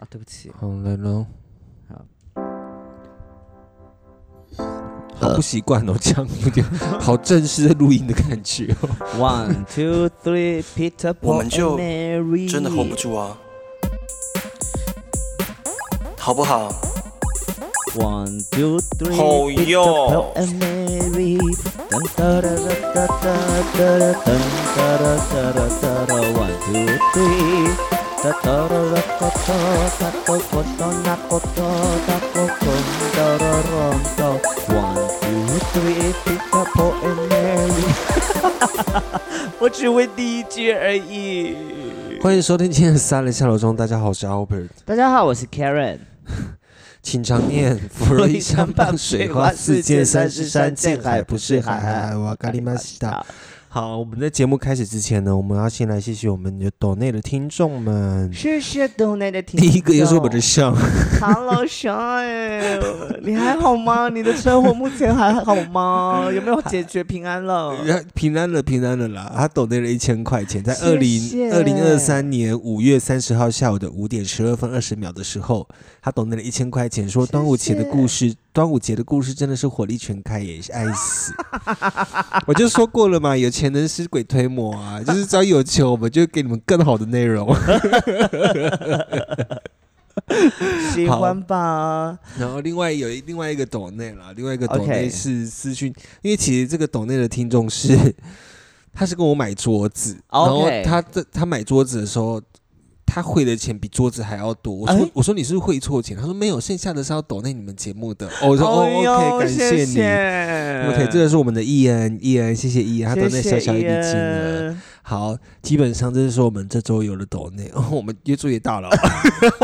啊，对不起，好来喽。好，好不习惯哦，这样有点好正式的录音的感觉哦。One two three, Peter, 我 Paul 们就 and Mary，真的 hold 不住啊，好不好？One two three, 好 Peter, 哟 Paul and Mary，噔哒哒哒哒哒哒哒噔哒哒哒哒哒哒，One two three。我只会第一句而已。欢迎收听今天的《三人下楼中》，大家好，我是 Albert，大家好，我是 Karen。请常念：芙蓉一山傍 水花，四界三十三，见海不是海，海海我咖喱马西。好，我们在节目开始之前呢，我们要先来谢谢我们的岛内的听众们。谢谢岛内的听众第一个又是我们的上，Hello Sean，你还好吗？你的生活目前还好吗？有没有解决平安了？平安了，平安了啦！他抖内了一千块钱，在谢二零谢二零二三年五月三十号下午的五点十二分二十秒的时候，他抖内了一千块钱，说端午节的故事，端午节的故事真的是火力全开耶，爱死！我就说过了嘛，有钱能使鬼推磨啊，就是只要有钱，我们就给你们更好的内容。喜欢吧？然后另外有另外一个抖内啦，另外一个抖 OK 内是私讯，因为其实这个抖内的听众是，他是跟我买桌子，然后他在他买桌子的时候。他汇的钱比桌子还要多，我说、哎我说你是不是汇错钱？他说没有，剩下的是要抖内你们节目的。哦 我说哦 OK，感谢你。谢 OK，这个是我们的艺恩，艺恩谢谢艺恩，他抖那小小一笔金额。好，基本上这是我们这周有的抖内，哦，我们越做越大了。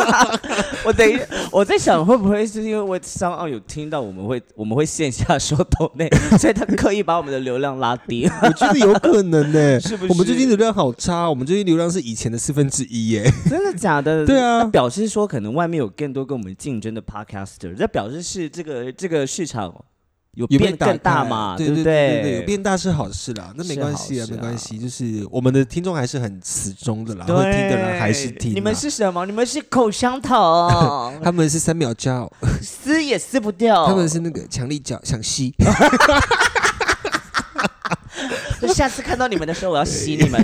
我等一下，我在想会不会是因为我上岸有听到我们会我们会线下说抖内，所以他刻意把我们的流量拉低。我觉得有可能呢、是不是我们最近流量好差，我们最近流量是以前的四分之一耶。真的假的？对啊表示说可能外面有更多跟我们竞争的 podcaster，这表示是这个这个市场有有变更大嘛？对对不对对，有变大是好事啦，那没是关系啊，没关系，就是我们的听众还是很死忠的啦，会听的人还是听啦。你们是什么？你们是口香糖，他们是三秒胶，撕也撕不掉。他们是那个强力胶，想吸。就下次看到你们的时候，我要吸你们。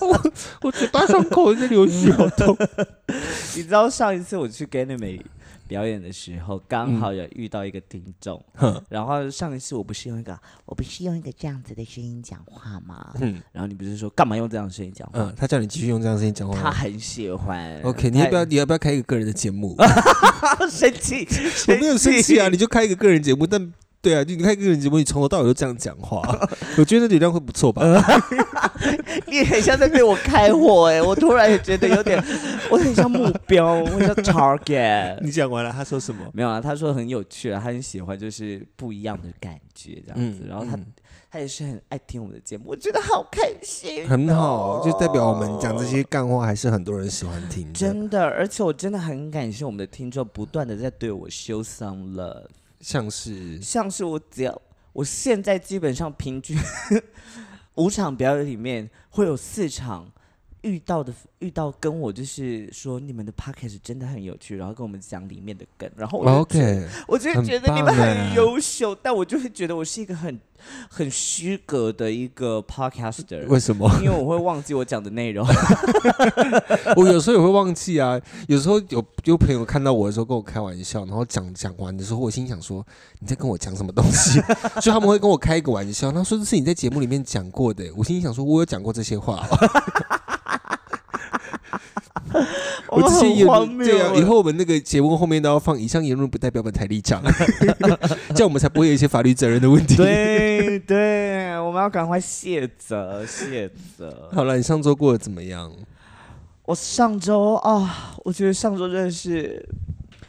我我嘴巴上口在流血，好痛。你知道上一次我去 g a n y 美表演的时候，刚好有遇到一个听众，哼然后上一次我不是用一个我不是用一个这样子的声音讲话吗？嗯然后你不是说干嘛用这样的声音讲话？嗯，他叫你继续用这样的声音讲话。他很喜欢。OK，你要不要你要不要开一个个人的节目？他 生气？我没有生气啊，你就开一个个人节目，但。对啊，你看个人节目，你从头到尾都这样讲话，我觉得流量会不错吧？你很像在对我开火哎、我突然也觉得有点，我很像目标，我很像 target。你讲完了，他说什么？没有啊，他说很有趣啊，他很喜欢就是不一样的感觉这样子，嗯然后他、嗯他也是很爱听我们的节目，我觉得好开心、哦很好，就代表我们讲这些干话还是很多人喜欢听的。真的，而且我真的很感谢我们的听众不断的在对我 show some love，像是像是我只要我现在基本上平均 五场表演里面会有四场遇到的遇到跟我就是说你们的 podcast 真的很有趣，然后跟我们讲里面的梗，然后我就觉得 OK，我就会觉得你们很优秀，但我就会觉得我是一个很很虚格的一个 podcaster。为什么？因为我会忘记我讲的内容，我有时候也会忘记啊。有时候有有朋友看到我的时候跟我开玩笑，然后讲讲完的时候，我心想说你在跟我讲什么东西？所以他们会跟我开一个玩笑，他说这是你在节目里面讲过的。我心里想说，我有讲过这些话哦。我之前很有荒谬对啊，欸以后我们那个节目后面都要放以上言论不代表本台立场，这样我们才不会有一些法律责任的问题。对对，我们要赶快卸责卸责。好了，你上周过得怎么样？我上周啊，我觉得上周真的是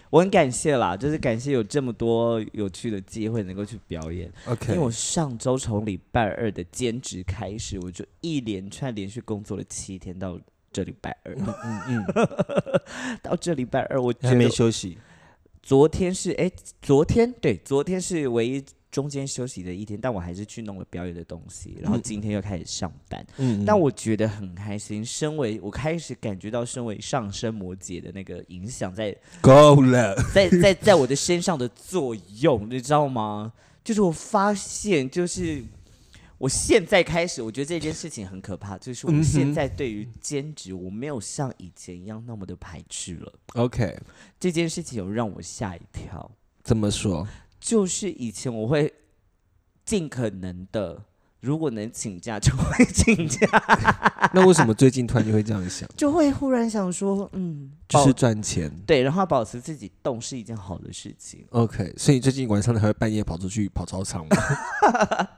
我很感谢啦，就是感谢有这么多有趣的机会能够去表演。OK，因为我上周从礼拜二的兼职开始，我就一连串连续工作了七天到这礼拜二，嗯嗯嗯，到这礼拜二，我还没休息。昨天是哎，昨天对，昨天是唯一中间休息的一天，但我还是去弄了表演的东西，然后嗯今天又开始上班。嗯，但我觉得很开心，身为我开始感觉到身为上升摩羯的那个影响在够了，在在在我的身上的作用，你知道吗？就是我发现，就是我现在开始，我觉得这件事情很可怕，就是我现在对于兼职，我没有像以前一样那么的排斥了。OK，这件事情有让我吓一跳，怎么说？就是以前我会尽可能的，如果能请假就会请假，那为什么最近突然就会这样想？就会忽然想说，嗯，就是赚钱。对，然后保持自己动是一件好的事情。OK，所以你最近晚上还会半夜跑出去跑操场吗？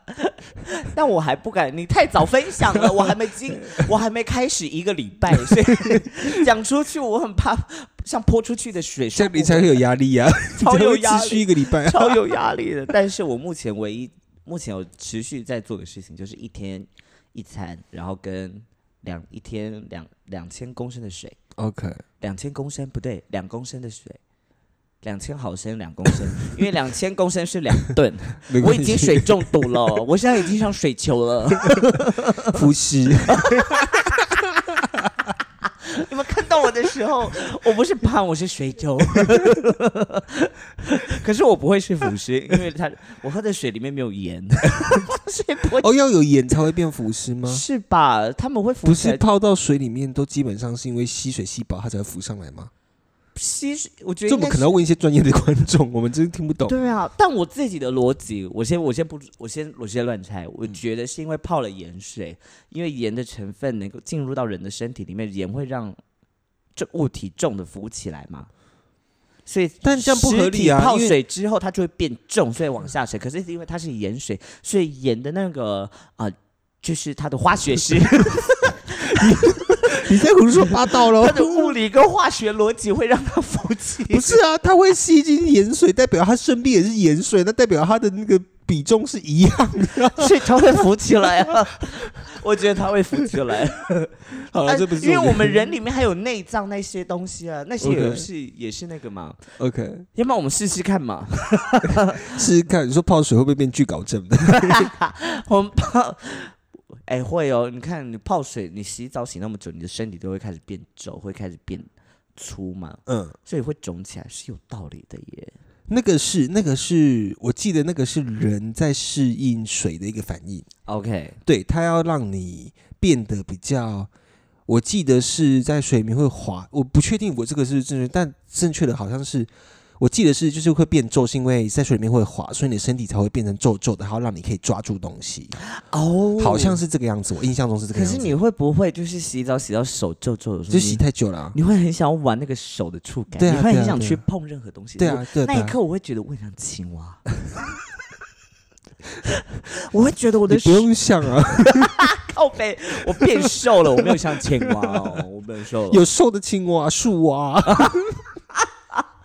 但我还不敢，你太早分享了，我还没经，我还没开始一个礼拜，所以讲出去我很怕像泼出去的水，这样你才会有压力呀、啊，超有压持续力，一个礼拜、啊。超有压力的。但是我目前唯一目前有持续在做的事情，就是一天一餐，然后跟两一天两两千公升的水，OK，两千公升不对，两公升的水。两千毫升两公升，因为两千公升是两 吨，我已经水中毒了，我现在已经上水球了。浮尸。你们看到我的时候，我不是胖，我是水肿。可是我不会是腐蚀，因为它我喝的水里面没有盐，所以不会。哦，要有盐才会变腐尸吗？是吧？他们会浮不起来是泡到水里面都基本上是因为吸水细胞它才会浮上来吗？吸水，我觉得这我们可能要问一些专业的观众，我们真的听不懂。对啊，但我自己的逻辑，我先我先不我先我先乱猜，我觉得是因为泡了盐水，因为盐的成分能够进入到人的身体里面，盐会让这物体重的浮起来嘛。所以，但这样不合理啊泡水之后它就会变重，所以往下沉。可是因为它是盐水，所以盐的那个啊、呃就是它的化学式，你在胡说八道喽 它！的物理跟化学逻辑会让它浮起。不是啊，它会吸进盐水，代表它生病也是盐水，那代表它的那个比重是一样的。所以他会浮起来啊！我觉得他会浮起来。好了，啊这不是因为我们人里面还有内脏那些东西啊，那些也是也是那个嘛，OK 要不然我们试试看嘛。试试看，你说泡水会不会变巨搞症的？我们泡，哎、会哦。你看你泡水，你洗澡洗那么久，你的身体都会开始变皱，会开始变粗嘛，嗯，所以会肿起来是有道理的耶。那个是那个是我记得那个是人在适应水的一个反应，OK，对，它要让你变得比较。我记得是在水里面会滑，我不确定我这个是正确，但正确的好像是，我记得是就是会变皱，是因为在水里面会滑，所以你的身体才会变成皱皱的，然后让你可以抓住东西，哦。好像。是这个样子，我印象中是这个样子。可是你会不会就是洗澡洗到手皱皱的时候，就洗太久了。啊、你会很想要玩那个手的触感，对啊你会很想去碰任何东西。我对啊，对啊，对啊。那一刻我会觉得我很像青蛙，我会觉得我的你不用想啊，靠背我变瘦了，我没有像青蛙哦，我变瘦了，有瘦的青蛙、树蛙，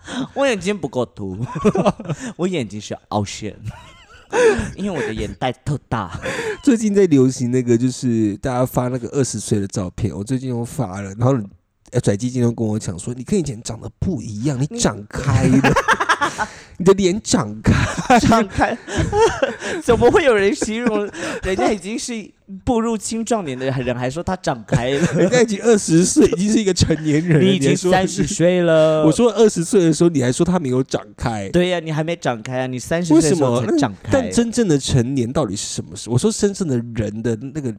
我眼睛不够凸，我眼睛是凹陷，因为我的眼袋特大。最近在流行那个，就是大家发那个二十岁的照片，我最近又发了，然后拽基今天跟我讲说，你跟以前长得不一样，你长开了，你的脸长开，长开，怎么会有人形容人家已经是步入青壮年的人，还说他长开了？人家已经二十岁，已经是一个成年人，你已经三十。岁了。我说二十岁的时候，你还说他没有长开，对呀、你还没长开啊，你三十为什岁的时候才长开。但真正的成年到底是什么时候？我说真正的人的那个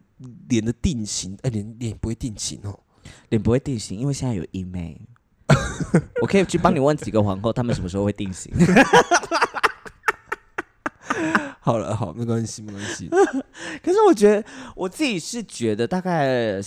脸的定型，哎，脸脸不会定型哦。脸不会定型，因为现在有医美。我可以去帮你问几个皇后，她们什么时候会定型？好了，好，没关系，没关系。可是我觉得我自己是觉得大概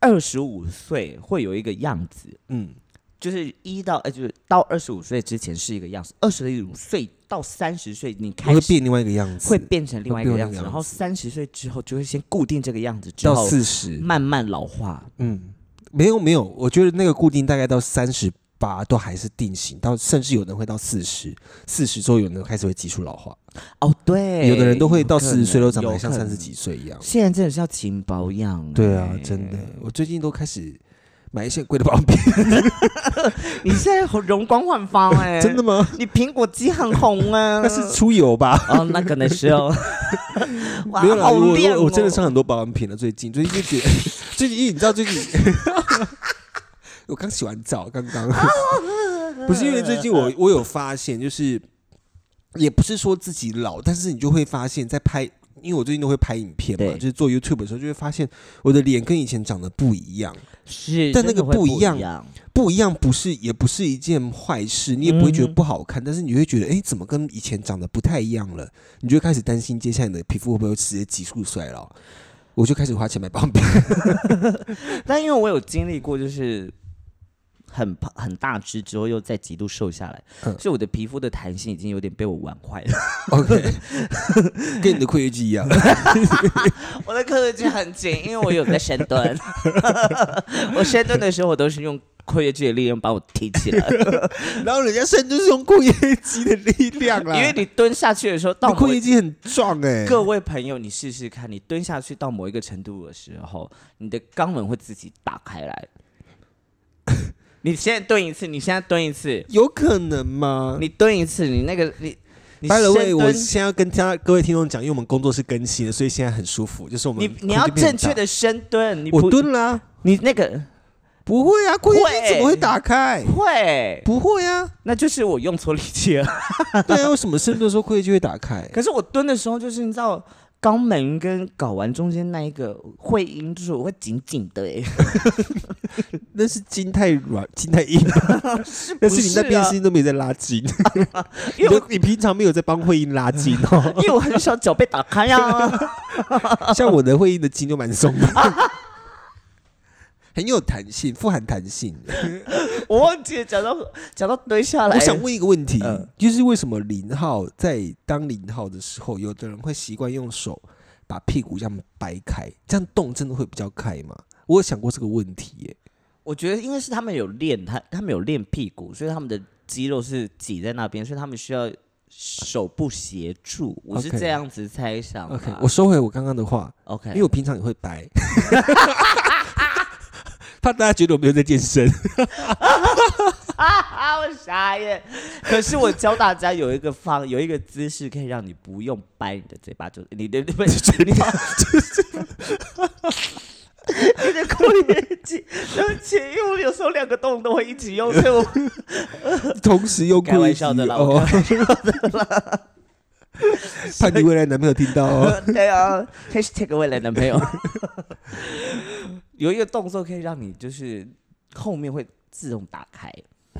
二十五岁会有一个样子，嗯，就是一到呃，就是到二十五岁之前是一个样子，二十五岁到三十岁你开始会变另外一个样子，会变成另外一个样子，然后三十岁之后就会先固定这个样子，之到后四十，慢慢老化。嗯，没有没有，我觉得那个固定大概到三十八都还是定型，到甚至有人会到四十，四十之后有人开始会急速老化，哦，对，有的人都会到四十岁都能长得像三十几岁一样。现在真的是要勤保养、对啊哎，真的，我最近都开始买一些贵的保养品。你现在容光焕发哎、真的吗？你苹果肌很红啊。那是出油吧？哦，那可能是哦。哇，没有啦，好我亮、哦！我我真的上很多保养品了。最近最近就觉得，最近因为你知道最近，我刚洗完澡，刚刚 不是因为最近我我有发现，就是也不是说自己老，但是你就会发现，在拍，因为我最近都会拍影片嘛，就是做 YouTube 的时候，就会发现我的脸跟以前长得不一样。是，但那个不不一样样。不一样不是也不是一件坏事，你也不会觉得不好看，但是你会觉得，哎，怎么跟以前长得不太一样了？你就会开始担心，接下来你的皮肤会不会直接急速衰老？我就开始花钱买棒冰。但因为我有经历过，就是很胖很大只之后又再极度瘦下来，嗯所以我的皮肤的弹性已经有点被我玩坏了。OK，跟你的括约肌一样。我的括约肌很紧，因为我有在深蹲。我深蹲的时候，我都是用括约肌的力量把我提起来，然后人家甚至是用括约肌的力量啊，因为你蹲下去的时候，到你某一括约肌很壮哎、各位朋友，你试试看，你蹲下去到某一个程度的时候，你的肛门会自己打开来。你现在蹲一次，你现在蹲一次，有可能吗？你蹲一次，你那个你你 By the way，我先要跟家各位听众讲，因为我们工作是更新的，所以现在很舒服。就是我们你你要，正确的深蹲，你我不蹲啦、你那个不会啊，会肌怎么会打开？会，不会啊，那就是我用错力气了。对啊，为什么深蹲的时候括约肌会打开？可是我蹲的时候，就是你知道。肛门跟睾丸中间那一个会阴，就是我会紧紧的哎、那是筋太软，筋太硬。但是你那边啊声音都没有在拉筋，因为你平常没有在帮会阴拉筋哦。因为我很少脚被打开呀、像我的会阴的筋就蛮松的，很有弹性，富含弹性。我忘记了讲到讲到蹲下来，我想问一个问题嗯，就是为什么零号在当零号的时候，有的人会习惯用手把屁股这样掰开，这样动真的会比较开吗？我有想过这个问题耶。我觉得因为是他们有练，他他们有练屁股，所以他们的肌肉是挤在那边，所以他们需要手部协助。我是这样子猜想啊。OK，我收回我刚刚的话，OK，因为我平常也会掰，怕大家觉得我没有在健身。啊，我傻眼。可是我教大家有一个方，有一个姿势可以让你不用掰你的嘴巴，就你的不是你把你的括约肌，对不起，因为我有时候两个洞都会一起用，所以我同时用开玩笑的啦，我哦，开玩笑的啦。怕你未来男朋友听到哦。对啊，#hashtag 未来男朋友有一个动作可以让你就是后面会自动打开，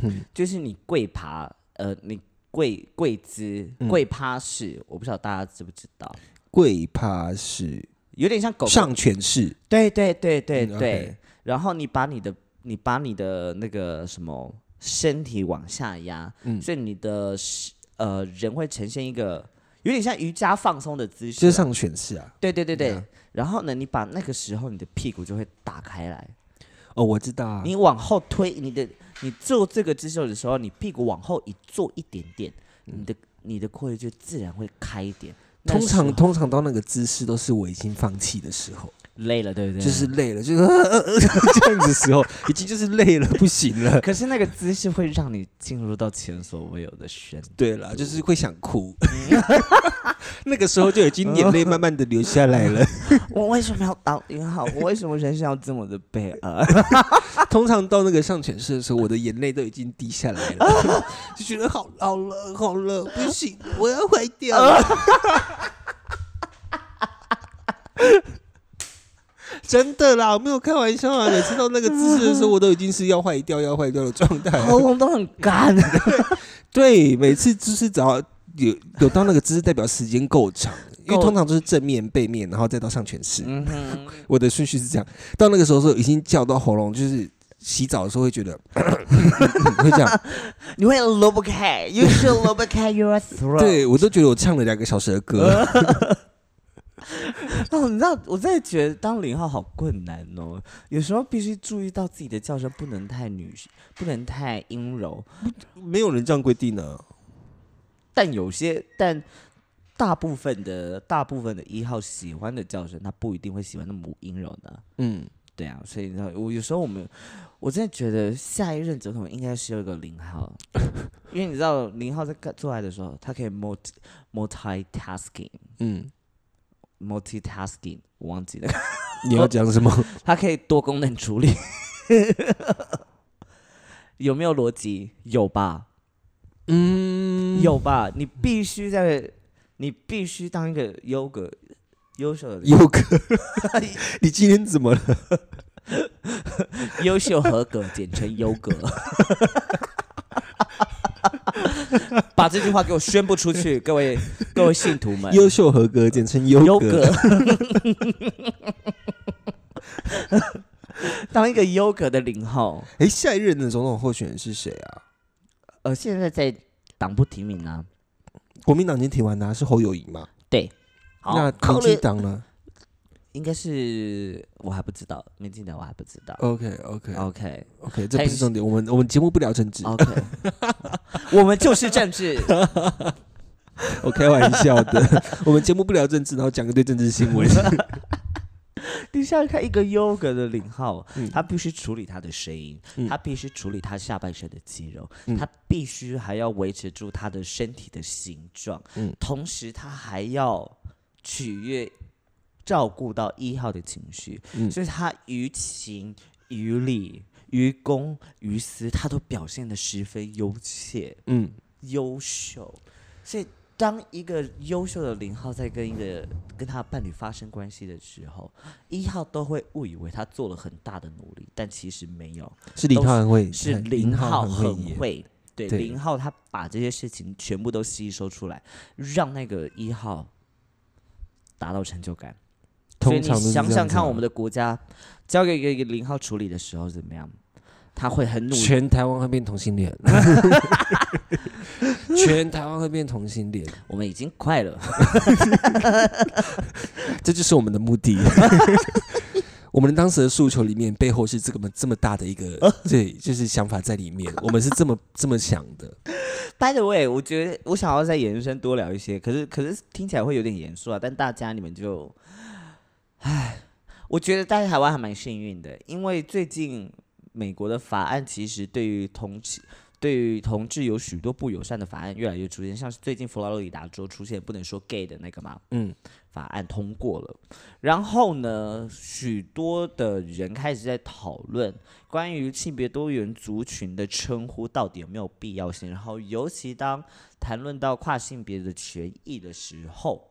嗯。就是你跪爬，呃，你跪跪姿嗯。跪趴式，我不知道大家知不知道，跪趴式、有点像狗狗。上犬式，对对对对。嗯对然后你把你的你把你的那个什么身体往下压，嗯。所以你的是呃人会呈现一个有点像瑜伽放松的姿势，就是上犬式啊。对对对对。然后呢，你把那个时候你的屁股就会打开来，哦，我知道啊。你往后推，你的你做这个姿势的时候，你屁股往后一坐一点点，你的你的括约就自然会开一点。通常通常到那个姿势都是我已经放弃的时候，累了，对不对？就是累了，就是 这样子的时候，已经就是累了，不行了。可是那个姿势会让你进入到前所未有的深。对了，就是会想哭，那个时候就已经眼泪慢慢的流下来了。我为什么要当一号？我为什么人生要这么的悲哀？通常到那个上犬式的时候，我的眼泪都已经滴下来了，就觉得好老了，好了，不行，我要坏掉了。真的啦，我没有开玩笑啊！每次到那个姿势的时候，我都已经是要坏掉、要坏掉的状态。喉咙都很干。对，每次姿势只要有有到那个姿势，代表时间够长，因为通常都是正面、背面，然后再到上犬式。嗯哼，我的顺序是这样，到那个时候的时候已经叫到喉咙，就是洗澡的时候会觉得 会这样。你会 lubricate，you should lubricate your throat。对我都觉得我唱了两个小时的歌。哦，你知道，我真的觉得当零号好困难哦。有时候必须注意到自己的叫声不能太女，不能太阴柔。没有人这样规定呢、但有些，但大部分的大部分的一号喜欢的叫声，他不一定会喜欢那么阴柔的。嗯，对啊，所以你知道，我有时候我们，我真的觉得下一任总统应该是有一个零号，因为你知道零号在做爱的时候，他可以 multi multitasking 嗯，multitasking，我忘记了，你要讲什么？它可以多功能处理，有没有逻辑？有吧，嗯，有吧？你必须在，你必须当一个优格优秀的优格，你今天怎么了？优秀合格，简称优格。把这句话给我宣布出去，各位各位信徒们，优秀合格，简称优优格。格。当一个优格的零号，哎，下一任的总统候选人是谁啊？呃，现在在党部提名啊。国民党已经提完了、是侯友谊嘛？对，好，那民进党呢应该是我还不知道，民进党我还不知道。？OK OK OK OK，这不是重点，我们我们节目不聊政治，OK，我们就是政治。我开玩笑的。我们节目不聊政治，然后讲一堆政治新闻。你想想看，一个优格的零号，嗯他必须处理他的声音，嗯他必须处理他下半身的肌肉，嗯他必须还要维持住他的身体的形状，嗯同时他还要取悦、照顾到一号的情绪，嗯所以他于情于理。于公于私，他都表现的十分优切、嗯，优秀。所以，当一个优秀的零号在跟一个跟他伴侣发生关系的时候，一号都会误以为他做了很大的努力，但其实没有，是零号很会，是零号很。会。对，对零号他把这些事情全部都吸收出来，让那个一号达到成就感。所以你想想看，我们的国家交给一个一个零号处理的时候怎么样？他会很努力，全台湾会变同性恋，全台湾会变同性恋，我们已经快了。这就是我们的目的。我们当时的诉求里面，背后是这个这么大的一个，对，就是想法在里面。我们是这么这么想的。By the way，我觉得我想要再延伸多聊一些，可是可是听起来会有点严肃啊。但大家你们就，唉，我觉得在台湾还蛮幸运的，因为最近美国的法案其实对于同志对于同志有许多不友善的法案越来越出现，像是最近佛罗里达州出现不能说 gay 的那个嘛，嗯，法案通过了，然后呢，许多的人开始在讨论关于性别多元族群的称呼到底有没有必要性，然后尤其当谈论到跨性别的权益的时候，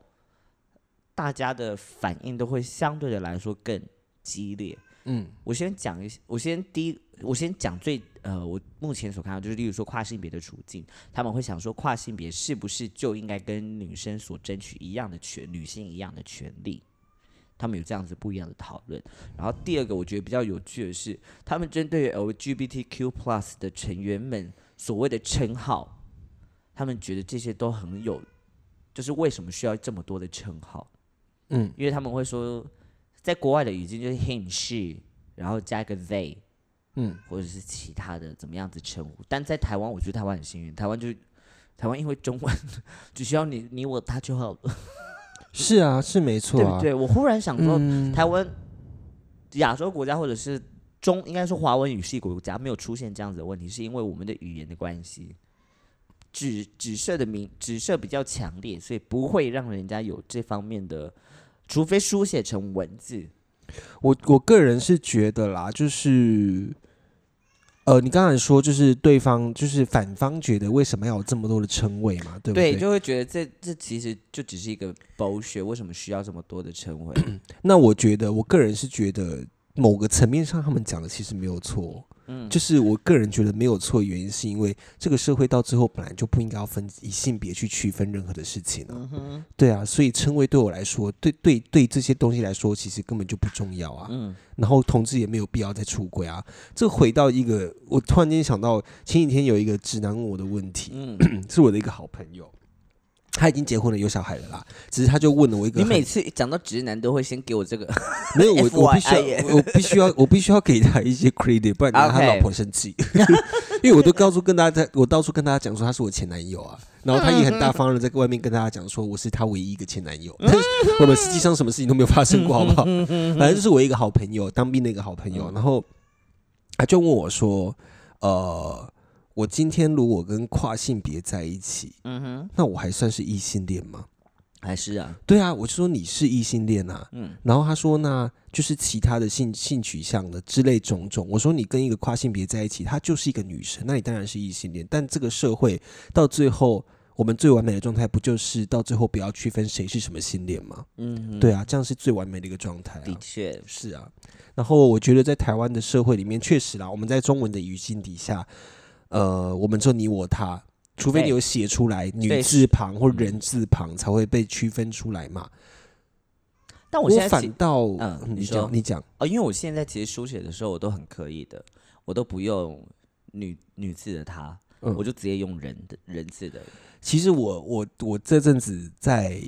大家的反应都会相对的来说更激烈。嗯我先讲一，我先第一，我先讲最呃，我目前所看到就是，例如说跨性别的处境，他们会想说，跨性别是不是就应该跟女生所争取一样的权，女性一样的权利？他们有这样子不一样的讨论。然后第二个，我觉得比较有趣的是，他们针对 LGBTQ plus 的成员们所谓的称号，他们觉得这些都很有，就是为什么需要这么多的称号？嗯因为他们会说，在国外的语境就是 him she，然后加一个 they，嗯，或者是其他的怎么样子称呼。但在台湾，我觉得台湾很幸运，台湾就台湾因为中文只需要你你我他就好了，是啊，是没错啊。对不对？我忽然想说，嗯，台湾亚洲国家或者是中应该说华文语系国家没有出现这样子的问题，是因为我们的语言的关系。指指涉的名指涉比较强烈，所以不会让人家有这方面的，除非书写成文字，我我个人是觉得啦，就是，呃，你刚才说就是对方就是反方觉得为什么要有这么多的称谓嘛，对不对，对？就会觉得这这其实就只是一个 bullshit，为什么需要这么多的称谓？那我觉得，我个人是觉得某个层面上他们讲的其实没有错，嗯，就是我个人觉得没有错，原因是因为这个社会到最后本来就不应该要分以性别去区分任何的事情啊，嗯，对啊，所以称谓对我来说，对对对这些东西来说，其实根本就不重要啊。嗯然后同志也没有必要再出轨啊。这回到一个，我突然间想到前几天有一个直男问我的问题，嗯 是我的一个好朋友，他已经结婚了，有小孩了啦。只是他就问了我一个很，你每次讲到直男都会先给我这个，没有我 我必须要我必须要我必须要给他一些 credit，不然他老婆生气。因为我都告诉跟大家在，我到处跟大家讲说他是我前男友啊，然后他也很大方的在外面跟大家讲说我是他唯一一个前男友，但是我们实际上什么事情都没有发生过，好不好？反正就是我一个好朋友，当兵的一个好朋友，然后他就问我说，呃，我今天如果跟跨性别在一起，嗯哼，那我还算是异性恋吗？还是啊，对啊，我就说你是异性恋啊，嗯然后他说那就是其他的性性取向的之类种种。我说你跟一个跨性别在一起，她就是一个女生，那你当然是异性恋。但这个社会到最后，我们最完美的状态不就是到最后不要区分谁是什么性恋吗？嗯，对啊，这样是最完美的一个状态、啊。的确，是啊，然后我觉得在台湾的社会里面，确实啦，我们在中文的语境底下，呃，我们说你我他，除非你有写出来女字旁或人字旁，才会被区分出来嘛。但我现在其反倒，嗯你你说讲，你讲，哦，因为我现在其实书写的时候我都很刻意的，我都不用女女字的她，嗯我就直接用人的人字的，其实我我我这阵子在。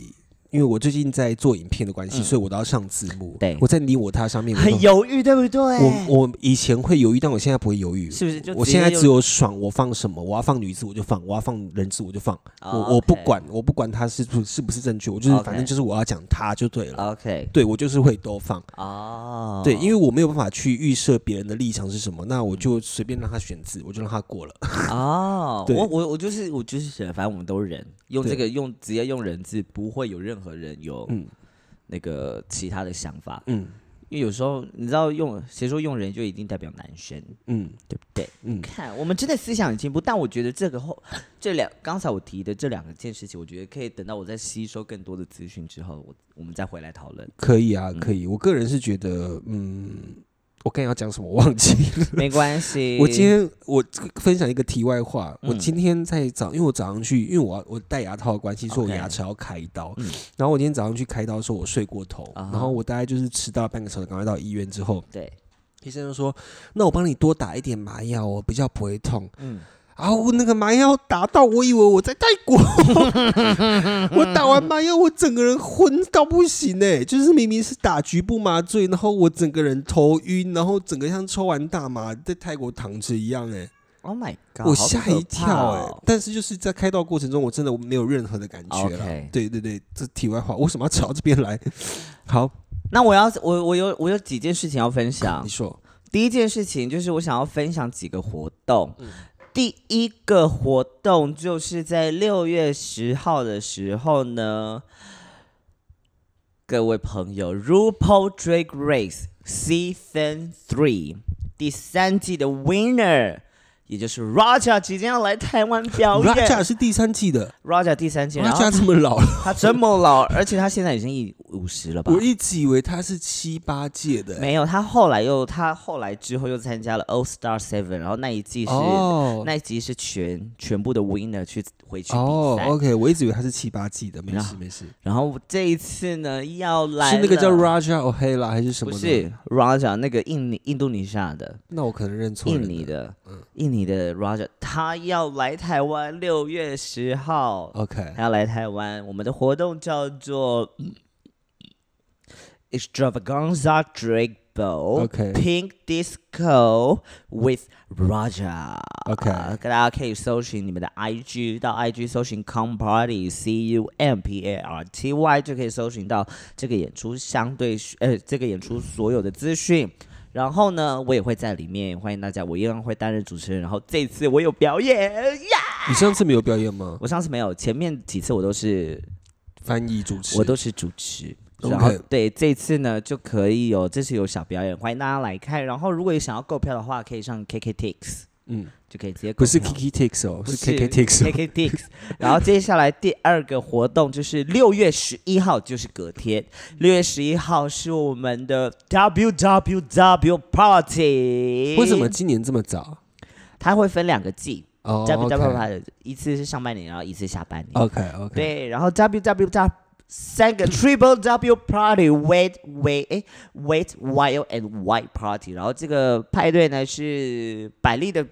因为我最近在做影片的关系，嗯所以我都要上字幕。对我在你我他上面我都很犹豫，对不对？我我以前会犹豫，但我现在不会犹豫。是不是就我现在只有爽，我放什么，我要放女字我就放，我要放人字我就放。哦我我不 OK 管，我不管他是不是不是正确，我就是 OK 反正就是我要讲他就对了。OK 对我就是会都放。哦，对，因为我没有办法去预设别人的立场是什么，那我就随便让他选字，我就让他过了。哦，对我我我就是我就是觉得，反正我们都是人，用这对个用直接用人字，不会有任何人有嗯。那个其他的想法，嗯。因为有时候你知道用谁说用人就一定代表男生，嗯。对不对？嗯，看我们真的思想很进步，但我觉得这个后 这两刚才我提的这两个件事情，我觉得可以等到我在吸收更多的资讯之后，我我们再回来讨论，可以啊，嗯。可以。我个人是觉得，嗯，我刚才要讲什么我忘记了。没关系。我今天我分享一个题外话，我嗯今天在早，因为我早上去，因为我要我戴牙套的关系，所以我牙齿要开刀。嗯然后我今天早上去开刀的时候，我睡过头，然后我大概就是迟到半个小时，赶快到医院之后，对，医生就说：“那我帮你多打一点麻药我，比较不会痛。”嗯，然后我那个麻药打到，我以为我在泰国，我打完麻药，我整个人昏到不行哎、就是明明是打局部麻醉，然后我整个人头晕，然后整个像抽完大麻在泰国躺着一样哎、Oh my god！我好吓一跳哎、哦但是就是在开刀过程中，我真的没有任何的感觉了。对对对，这题外话，为什么要扯到这边来？好，那我要我我有我有几件事情要分享你。说，第一件事情就是我想要分享几个活动。嗯第一个活动就是在六月十号的时候呢，各位朋友，《RuPaul Drag Race Season Three》第三季的 Winner，也就是 Raja 即将要来台湾表演。Raja 是第三季的 Raja 第三季，，Raja 这么老了，他这么老，而且他现在已经一五十了吧？我一直以为他是七八届的、欸。没有，他后来又他后来之后又参加了 All Star Seven，然后那一季是、哦那一集是全全部的 winner 去回去比哦赛，，OK，我一直以为他是七八季的，没事没事。然后这一次呢要来是那个叫了 Raja O'Hara 还是什么？不是 Raja 那个印尼印度尼西亚的那我可能认错了。印尼的、嗯印尼的 Raja，他要来台湾六月十号。OK，他要来台湾，我们的活动叫做 Extravaganza Drag Ball OK Pink Disco with Raja。OK 大家可以搜寻你们的 IG，到 IG 搜寻 Come Party C U M P A R T Y 就可以搜寻到这个演出相对呃这个演出所有的资讯。然后呢，我也会在里面，欢迎大家，我一样会担任主持人。然后这次我有表演呀你上次没有表演吗？我上次没有，前面几次我都是翻译主持，我都是主持。然后对这次呢就可以有，这次有小表演，欢迎大家来看。然后如果有想要购票的话，可以上 KKTix 嗯，就可以直接不是 Kiki Tix 哦，不是 KK Tix。KKTix。然后接下来第二个活动就是六月十一号，就是隔天，六月十一号是我们的 WWW Party。为什么？今年这么早？它会分两个季哦，WWW Party 一次是上半年，然后一次下半年。OK OK，对，然后 W W W 三个 Triple W Party Wait Wait 哎 Wait Wild and White Party，然后这个派对呢是百丽的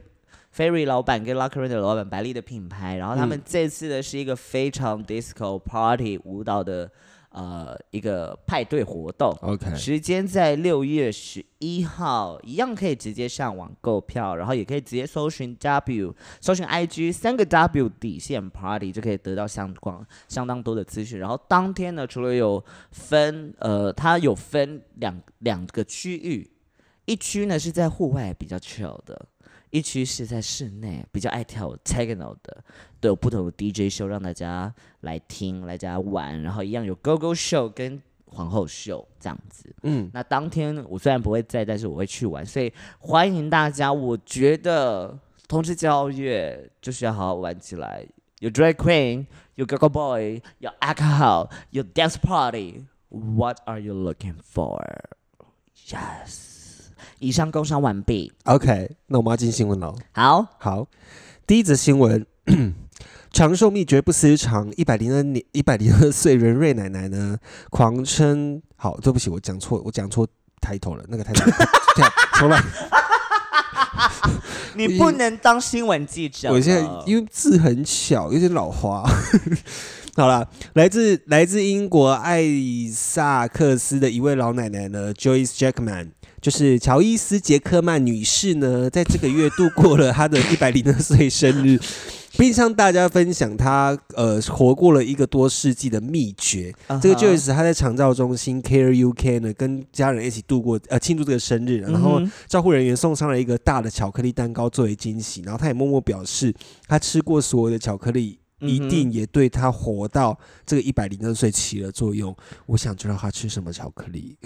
Ferry 老板跟 Room 的老板白丽的品牌，然后他们这次的是一个非常 disco party 舞蹈的呃一个派对活动。OK，时间在六月十一号，一样可以直接上网购票，然后也可以直接搜寻 W，搜寻 IG 三个 W 底线 Party 就可以得到相关相当多的资讯。然后当天呢，除了有分呃，它有分两两个区域，一区呢是在户外比较 chill 的，一区是在室内比较爱跳 techno 的，都有不同的 DJ 秀让大家来听，来家玩，然后一样有 Go Go Show 跟皇后秀这样子。嗯，那当天我虽然不会在，但是我会去玩，所以欢迎大家。我觉得同志交月就是要好好玩起来，有 drag queen，有 go go boy，有 alcohol，有 dance party。What are you looking for? Yes。以上工商完毕。OK，那我们要进新闻了。好，好，第一则新闻，长寿秘诀不私藏，一百零二年一百零二岁任瑞奶奶呢，狂称好，对不起，我讲错，我讲错抬头了，那个抬头，重来。你不能当新闻记者。我现在因为字很小，有点老花。好了，来自来自英国艾萨克斯的一位老奶奶呢，Joyce Jackman，就是乔伊斯·杰克曼女士呢，在这个月度过了她的 一百零二岁生日，并向大家分享她呃活过了一个多世纪的秘诀。这个 Joyce 她在长照中心 Care UK 呢，跟家人一起度过呃庆祝这个生日，然后照护人员送上了一个大的巧克力蛋糕作为惊喜，然后她也默默表示，她吃过所有的巧克力，一嗯定也对他活到这个一百零二岁起了作用。我想知道他吃什么巧克力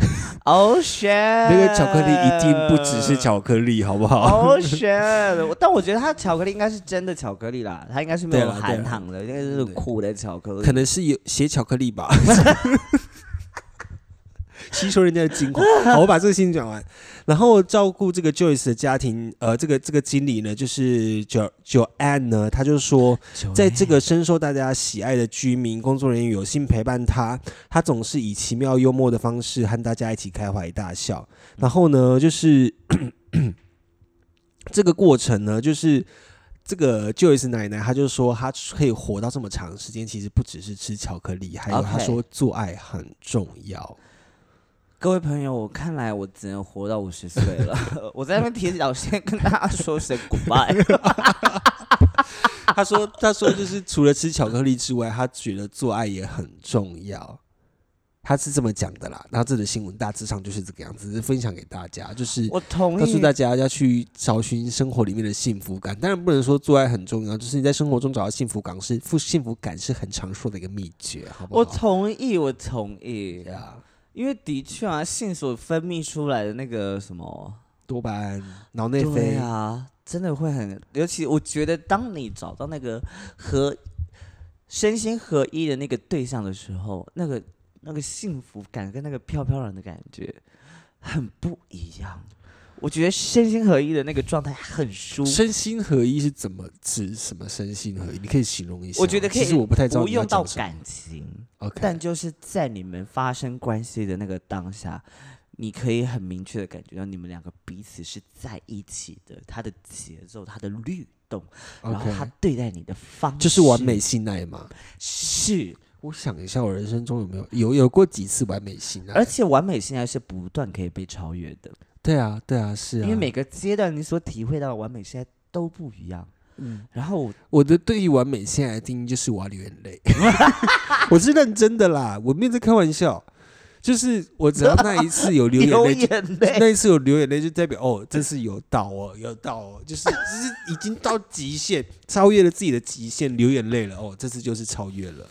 ，Oh shit！那个巧克力一定不只是巧克力，好不好？Oh shit！但我觉得他巧克力应该是真的巧克力啦，他应该是没有含糖的，应该是苦的巧克力。可能是有写巧克力吧。吸收人家的精华。好，我把这个事情讲完。然后照顾这个 Joyce 的家庭，呃，这个这个经理呢，就是 Jo Joanne 呢，他就说，在这个深受大家喜爱的居民工作人员有幸陪伴他，他总是以奇妙幽默的方式和大家一起开怀大笑。然后呢，就是 这个过程呢，就是这个 Joyce 奶奶，她就说她可以活到这么长时间，其实不只是吃巧克力，还有她说做爱很重要。各位朋友，我看来我只能活到五十岁了。我在那边提早先跟大家说声 goodbye。他说，他说就是除了吃巧克力之外，他觉得做爱也很重要。他是这么讲的啦。然后这则新闻大致上就是这个样子，是分享给大家，就是我同意告诉大家要去找寻生活里面的幸福感。当然不能说做爱很重要，就是你在生活中找到幸福感是富幸福感是很长寿的一个秘诀，好不好？我同意，我同意。呀，因为的确啊，性所分泌出来的那个什么，多巴胺、脑内啡，啊，真的会很，尤其我觉得，当你找到那个和身心合一的那个对象的时候，那个那个幸福感跟那个飘飘然的感觉很不一样。我觉得身心合一的那个状态很舒服，身心合一是怎么指什么身心合一？你可以形容一下。我觉得可以其实我不太知道不用到。感情，OK，但就是在你们发生关系的那个当下，你可以很明确的感觉到你们两个彼此是在一起的，他的节奏，他的律动，然后他对待你的方式，就是完美信赖嘛。是，我想一下，我人生中有没有有有过几次完美性爱？而且完美性爱是不断可以被超越的，对啊，对啊，是啊。因为每个阶段你所体会到的完美性爱都不一样。嗯，然后我我的对于完美性爱的定义就是我要流眼泪，我是认真的啦，我没有在开玩笑。就是我只要那一次有流眼泪，眼泪，那一次有流眼泪，就代表哦，这是有到哦，有到哦，就是就是已经到极限，超越了自己的极限，流眼泪了哦，这次就是超越了，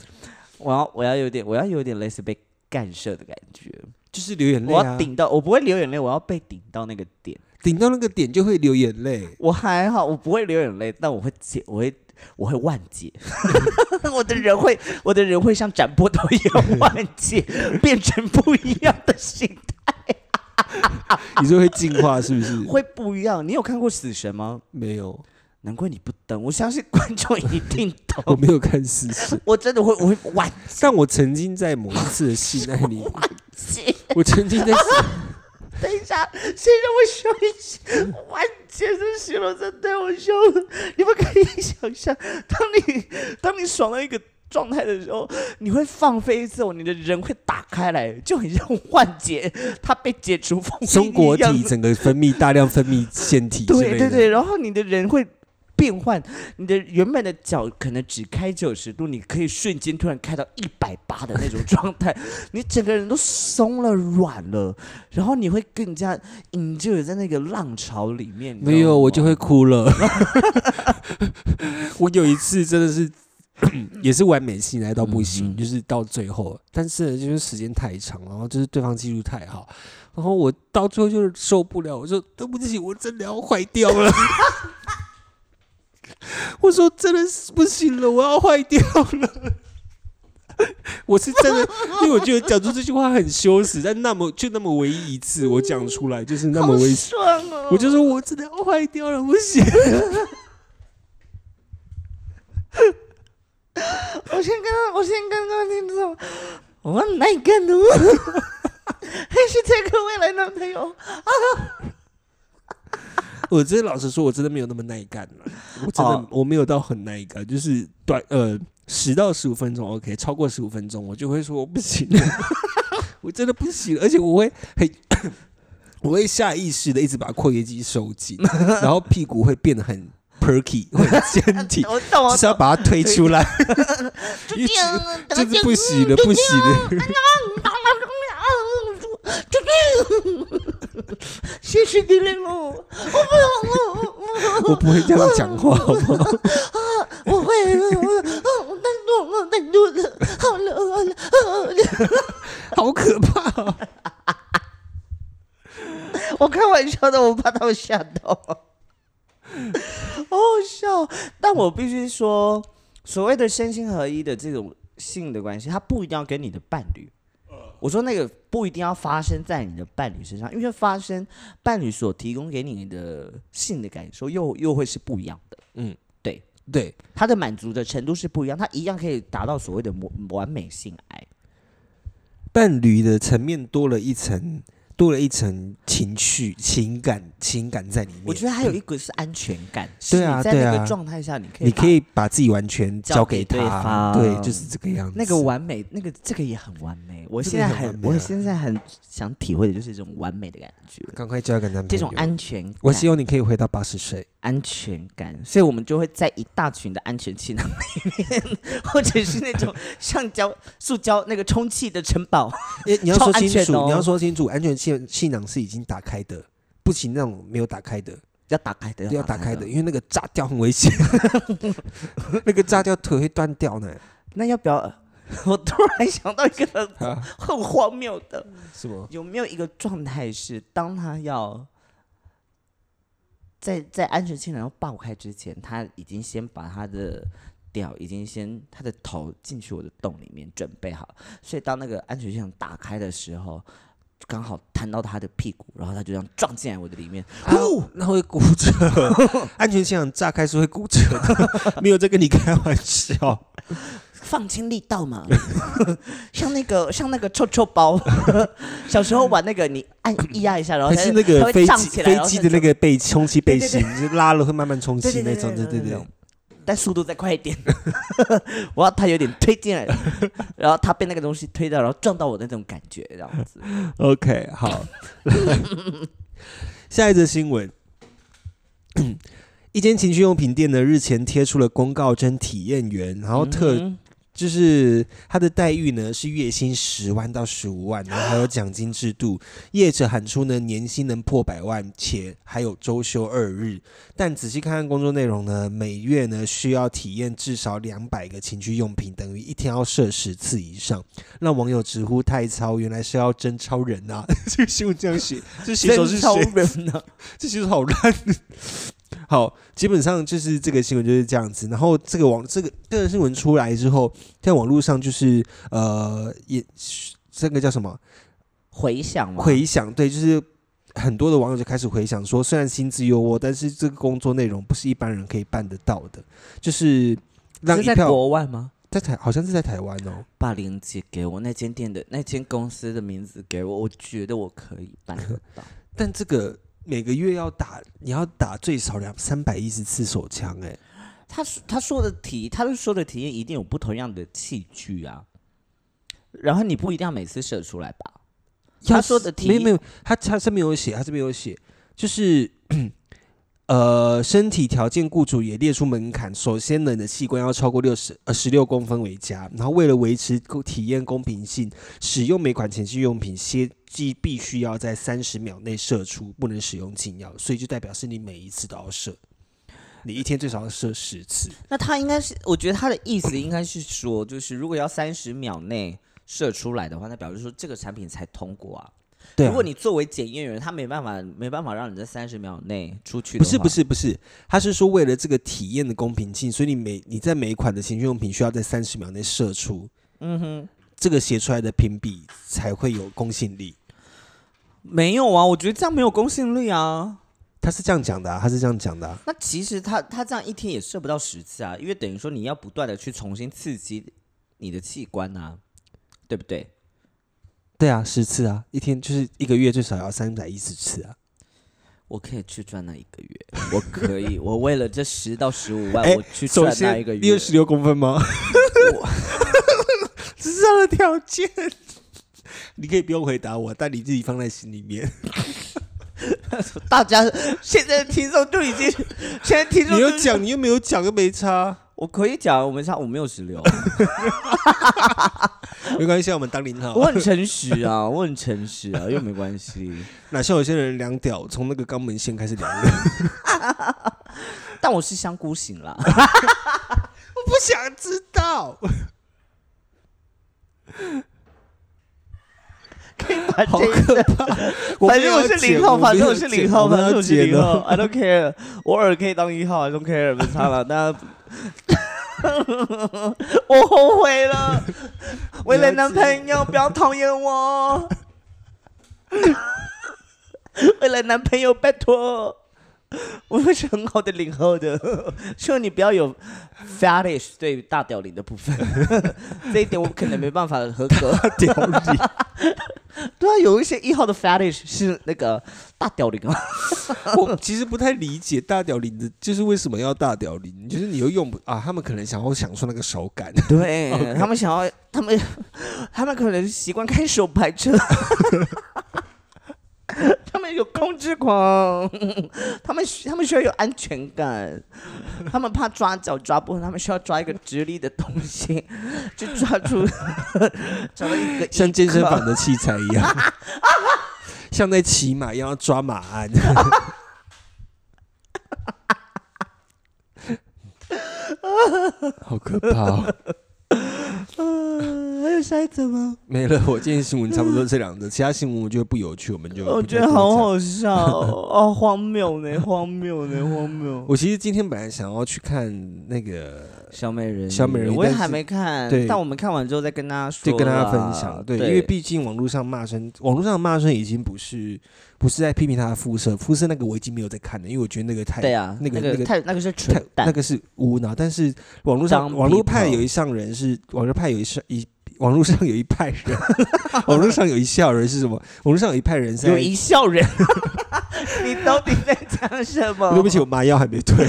我要我要有点我要有点类似被干涉的感觉，就是流眼泪啊我要，顶到我不会流眼泪，我要被顶到那个点。顶到那个点就会流眼泪。我还好，我不会流眼泪，但我会解，我会我会万解，我的人会我的人会像斩波头一样万解，变成不一样的心态，你就会进化是不是？会不一样。你有看过死神吗？没有，难怪你不登，我相信观众一定懂。我没有看事实，我真的会，我会万但我曾经在某一次的性爱里，解。我曾经在等一下，谁让我说一句万简直形容真的太好笑了。你们可以想象，当你当你爽到一个状态的时候，你会放飞自我，你的人会打开来，就很像幻解，它被解除封印松果一样体整个分泌大量分泌腺体对对对，然后你的人会变换，你的原本的脚可能只开九十度，你可以瞬间突然开到一百八的那种状态，你整个人都松了、软了，然后你会更加 enjoy 在那个浪潮里面。没有我就会哭了。我有一次真的是。也是完美性来到不行，嗯嗯就是到最后，但是就是时间太长，然后就是对方技术太好，然后我到最后就是受不了，我说对不起，我真的要坏掉了。我说真的是不行了，我要坏掉了。我是真的，因为我觉得讲出这句话很羞耻，但那么就那么唯一一次，我讲出来就是那么好唯一，爽哦！我就说我真的要坏掉了，不行。我先跟他，我先跟各位听众，我哪个呢？还是这个未来男朋友？我真的老实说，我真的没有那么耐干了。我真的、哦我没有到很耐干，就是短呃十到十五分钟 OK，超过十五分钟我就会说我不行了，我真的不行了，而且我会很我会下意识的一直把括约肌收紧，然后屁股会变得很 perky，会很坚挺，我懂，我就是要把它推出来，就是不洗了，不洗了。谢谢你了，我我不会这样讲话，好不好？我会了，我我太多了，太多了，好了好了好了，好可怕、哦！我开玩笑的，我怕他们吓到，好好笑。但我必须说，所谓的身心合一的这种性的关系，它不一定要跟你的伴侣。我说那个不一定要发生在你的伴侣身上，因为发生伴侣所提供给你的性的感受又又会是不一样的。嗯，对，对，他的满足的程度是不一样，他一样可以达到所谓的完完美性爱。伴侣的层面多了一层，多了一层情绪、情感、情感在里面。我觉得还有一个是安全感，是对啊你在那个状态下，你可以你可以把自己完全交给对他，方对，就是这个样子。那个完美，那个这个也很完美。我现在很，我现在很想体会的就是这种完美的感觉，赶快交一个男朋友。这种安全感。我希望你可以回到八十岁。安全感，所以我们就会在一大群的安全气囊里面，或者是那种 橡胶、塑胶那个充气的城堡。诶，你要说清楚，你要说清楚，安全气气囊是已经打开的，不行那种没有打开的，要打开的，要打开的，因为那个炸掉很危险，那个炸掉腿会断掉呢。那要不要？我突然想到一个很啊，很荒谬的，什么？有没有一个状态是，当他要在在安全气囊要爆开之前，他已经先把他的屌已经先他的头进去我的洞里面准备好，所以当那个安全气囊打开的时候，刚好弹到他的屁股，然后他就这样撞进来我的里面，哦，那会骨折，安全气囊炸开是会骨折的，没有在跟你开玩笑。放轻力道嘛，像那个像那个臭臭包，小时候玩那个你按一压一下，然后它是那个飞机飞机的那个背充气背心，就拉了会慢慢充气那种，对。对对对对。但速度再快一点，我要他有点推进来，然后他被那个东西推到，然后撞到我的那种感觉，这样子。OK，好，下一则新闻。一间情趣用品店呢，日前贴出了公告征体验员，然后特、嗯就是他的待遇呢是月薪十万到十五万，然后还有奖金制度。业者喊出呢年薪能破百万，且还有周休二日。但仔细看看工作内容呢，每月呢需要体验至少两百个情趣用品，等于一天要射十次以上，让网友直呼太糙。原来是要真超人啊！这个新闻这样写，这写手是真超谁？人啊、这写手好烂。好，基本上就是这个新闻就是这样子。然后这个网这个这个新闻出来之后，在网络上就是呃也这个叫什么回想嘛，回想，对，就是很多的网友就开始回想说，虽然薪资优渥，但是这个工作内容不是一般人可以办得到的，就是在一票国外吗？在台好像是在台湾哦，把链接给我，那间店的那间公司的名字给我，我觉得我可以办得到。但这个每个月要打，你要打最少两三百一十次手枪、哎，他说他说的体，他说的体验一定有不同样的器具啊，然后你不一定要每次射出来吧？他说的体没有没有，他他这边有写，他这边有写，就是呃，身体条件雇主也列出门槛，首先呢，你的器官要超过六十呃十六公分为佳，然后为了维持体验公平性，使用每款前期用品先机必须要在三十秒内射出，不能使用禁药，所以就代表是你每一次都要射，你一天最少要射十次。那他应该是，我觉得他的意思应该是说，就是如果要三十秒内射出来的话，那表示说这个产品才通过啊。对、啊，如果你作为检验员，他没办法没办法让你在三十秒内出去。不是不，是不是，他是说为了这个体验的公平性，所以你每你在每一款的情趣用品需要在三十秒内射出，嗯哼，这个写出来的评比才会有公信力。没有啊，我觉得这样没有公信力啊。他是这样讲的啊，他是这样讲的啊。那其实他他这样一天也射不到十次啊，因为等于说你要不断的去重新刺激你的器官啊，对不对？对啊，十次啊，一天就是一个月最少要三百一十次啊。我可以去赚那一个月，我可以，我为了这十到十五万，哎我去赚那一个月你有。十六公分吗？这是他的条件。你可以不用回答我，但你自己放在心里面。大家现在听众就已经，现在听众就你有讲，你又没有讲，又没差，我可以讲，我们差我没有十六，没关系啊，我们当零号。我很诚实啊，我很诚实啊，又没关系。哪像有些人量屌，从那个肛门线开始量的。但我是香菇型啦，我不想知道。好把这一可怕！反正我是零号，反正我是零号，反正我是剪零号，I don't care，我偶尔可以当一号，I don't care，没差了。大家，我后悔了，为了男朋友不要讨厌我，为了男朋友拜托，我会是很好的零后的，希望你不要有 fetish 对于大屌零的部分，这一点我可能没办法合格。屌你！对啊，有一些一号的 fetish 是那个大屌零啊。我其实不太理解大屌零的，就是为什么要大屌零？就是你又用不啊？他们可能想要享受那个手感。对他们想要，他们他们可能习惯开手排车，他们有控制狂，他们他们需要有安全感，他们怕抓脚抓不稳，他们需要抓一个直立的东西，就抓住 找到一个像健身房的器材一样，像在骑马一样要抓马鞍。好可怕、哦！呃，还有下一则吗？没了，我今天新闻差不多这两则，其他新闻我觉得不有趣，我们就我觉得好。好笑哦，哦荒谬呢，荒谬呢，荒谬。我其实今天本来想要去看那个，小美人，小美人我也还没看，对但我们看完之后再跟大家说，就跟大家分享，对，因为毕竟网络上骂声，网络上骂声已经不是不是在批评他的肤色，肤色那个我已经没有在看了，因为我觉得那个太对啊，那那个那个太那个是蠢太蛋，那个是无脑，但是网络上网络派有一上人是网络派有一上一网络上有一派人，网络上有一笑人是什么？网络上有一派人是在有一笑人，你到底在讲什么？对不起，我麻药还没退。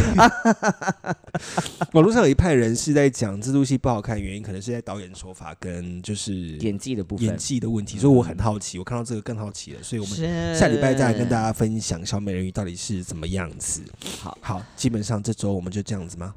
网络上有一派人是在讲这部戏不好看，原因可能是在导演手法跟就是演技的部分，演技的问题，所以我很好奇，我看到这个更好奇了，所以我们下礼拜再来跟大家分享小美人鱼到底是怎么样子。好。好，基本上这周我们就这样子吗？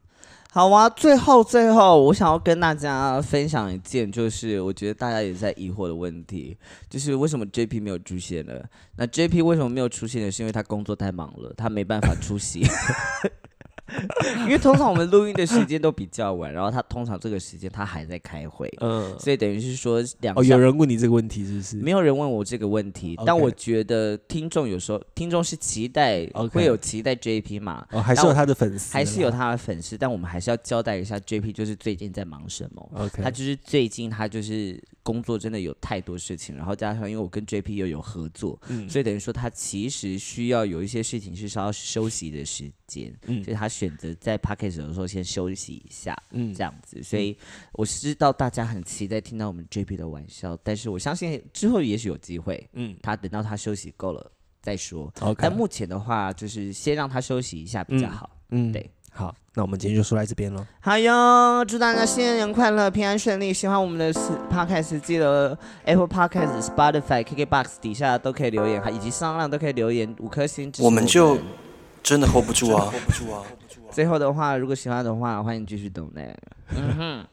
好啊，最后最后，我想要跟大家分享一件，就是我觉得大家也在疑惑的问题，就是为什么 JP 没有出现了？那 JP 为什么没有出现呢？是因为他工作太忙了，他没办法出席。因为通常我们录音的时间都比较晚，然后他通常这个时间他还在开会，嗯，所以等于是说两哦，项有人问你这个问题是不是？没有人问我这个问题但我觉得听众有时候听众是期待会有期待 JP 嘛，哦，还是有他的粉丝，还是有。他的粉丝，但我们还是要交代一下 JP 就是最近在忙什么。OK，他就是最近他就是工作真的有太多事情，然后加上因为我跟 JP 又有合作，嗯所以等于说他其实需要有一些事情是需要休息的时间，嗯所以他选择在 p a c k a g e 的时候先休息一下，嗯这样子。所以我知道大家很期待听到我们 JP 的玩笑，但是我相信之后也许有机会，嗯，他等到他休息够了再说。OK，但目前的话，就是先让他休息一下比较好。嗯对，好，那我们今天就说在这边喽。好哟，祝大家新年快乐，平安顺利。喜欢我们的 podcast，记得 Apple Podcast、Spotify、KKBox 底下都可以留言，还以及上浪都可以留言五颗星我我们就真的 hold 不住啊 hold 不住啊！最后的话，如果喜欢的话，欢迎继续等待。嗯哼。